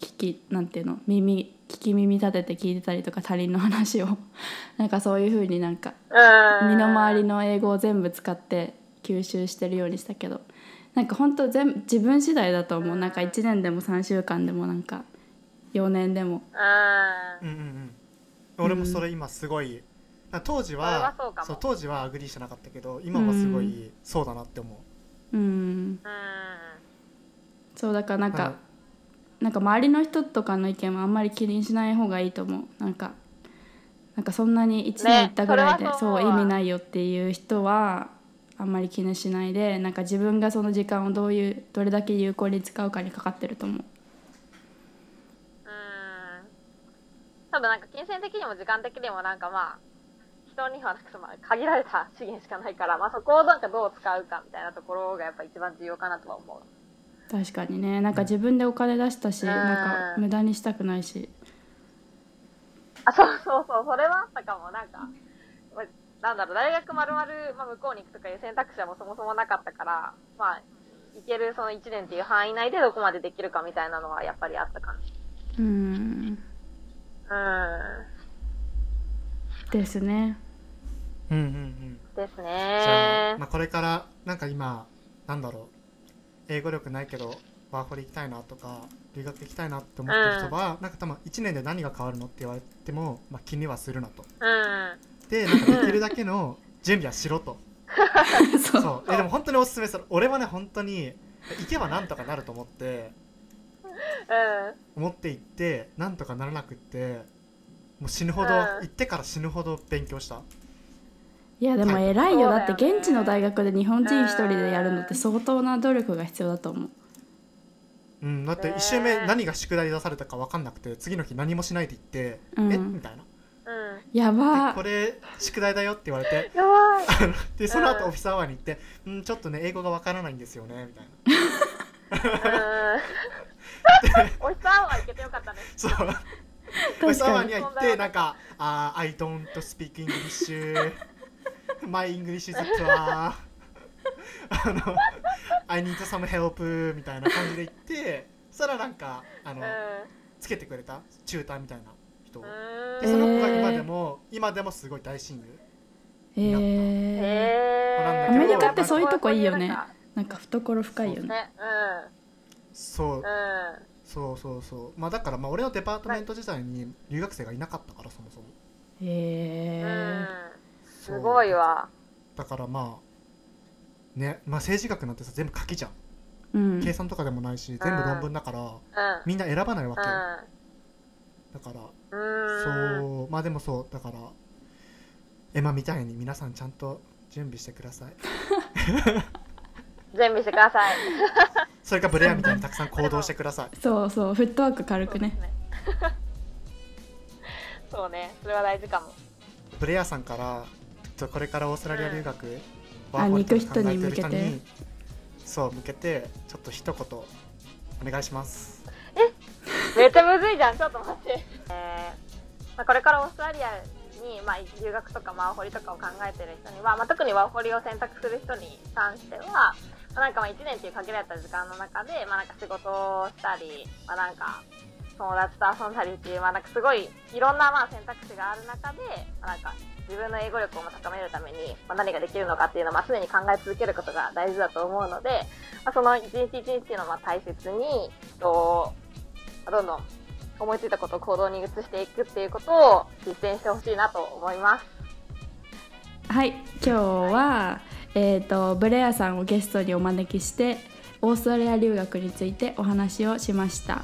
聞きなんていうの耳聞き耳立てて聞いてたりとか他人の話を。なんかそういう風になんかうん。身の回りの英語を全部使って吸収してるようにしたけど。なんか本当全自分次第だと思う。なんか1年でも3週間でもなんか4年でも。うん。うんうんうん。俺もそれ今すごい当時ははそう当時は agree してなかったけど今はすごいそうだなって思う。うん。うん。そうだからなんかうんなんか周りの人とかの意見はあんまり気にしない方がいいと思う。なんかなんかそんなに1年行ったぐらいで、ねそそう意味ないよっていう人はあんまり気にしないでなんか自分がその時間をどういうどれだけ有効に使うかにかかってると思う。うん。多分なんか金銭的にも時間的にもなんかまあ人にはなんかまあ限られた資源しかないから、まあ、そこをなんかどう使うかみたいなところがやっぱ一番重要かなとは思う。確かにね。なんか自分でお金出したし、うん。なんか無駄にしたくないし。あそうそうそう。それはあったかも。なんか、まあなんだろう。大学まるまるまあ向こうに行くとかいう選択肢はもうそもそもなかったからまあ行けるその1年っていう範囲内でどこまでできるかみたいなのはやっぱりあったかうん。うん。ですね。うんうんうん。ですじゃねあ、まあ、これからなんか今なんだろう英語力ないけどワーホリ行きたいなとか留学行きたいなって思ってる人は、なんか多分1年で何が変わるのって言われても、まあ、気にはするなと。うん。でなんかできるだけの準備はしろと。そう。そう。えでも本当におすすめする。俺はね本当に行けばなんとかなると思ってうん。思って行ってなんとかならなくってもう死ぬほど、うん。行ってから死ぬほど勉強したいやでも偉いよ。だって現地の大学で日本人一人でやるのって相当な努力が必要だと思う。うん、だってね1週目何が宿題出されたか分かんなくて次の日何もしないで行って、うん。え？みたいな。うん。やば。でこれ宿題だよって言われてやば。い でその後うん。オフィスアワーに行って「うんちょっとね英語が分からないんですよね」みたいなうんおいしさんは行けてよかったね。そう。オフィ確スアワーかにには行ってなんか「あー I don't speak English my English is poor あの I need some help」みたいな感じで行ってそしたらなんかあのうんつけてくれた？チューターみたいな人でその子がえー今でも、今でもすごい大親友えー、へアメリカってそういうとこいいよね。なんか懐深いよね。ねそうそうそうそう。まあだからまあ俺のデパートメント時代に留学生がいなかったからそもそも。へえそうすごいわ。だからまあねまあ政治学なんてさ全部書きじゃん、うん。計算とかでもないし全部論文だからうん。みんな選ばないわけだからそう。まあでもそう。だからエマみたいに皆さんちゃんと準備してください。準備してください。それかブレアみたいにたくさん行動してください。そうそう。フットワーク軽くね。そうね。それは大事かも。ブレアさんからとこれからオーストラリア留学、んワーホリとかあ行く人に向けてそう向けてちょっと一言お願いします。めっちゃむずいじゃん。ちょっと待って、えーまあ、これからオーストラリアに、まあ、留学とかワーホリとかを考えてる人には、まあ、特にワーホリを選択する人に関しては、まあ、なんかまあ1年っていう限られた時間の中で、まあ、なんか仕事をしたり、まあ、なんか友達と遊んだりっていう、まあ、なんかすごいいろんなまあ選択肢がある中で、まあ、なんか自分の英語力を高めるために、まあ、何ができるのかっていうのを、まあ、常に考え続けることが大事だと思うので、まあ、その一日一日っていうのをまあ大切に、とどんどん思いついたことを行動に移していくっていうことを実践してほしいなと思います。はい今日は、えー、とブレアさんをゲストにお招きしてオーストラリア留学についてお話をしました、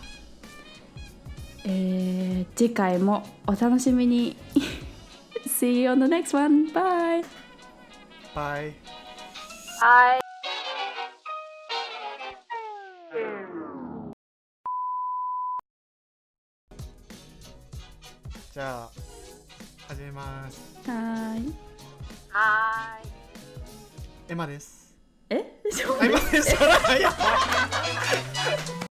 えー次回もお楽しみに。See you on the next one. Bye. バイはい。じゃあ始めます。はーい。はーい。エマです。え？あエマです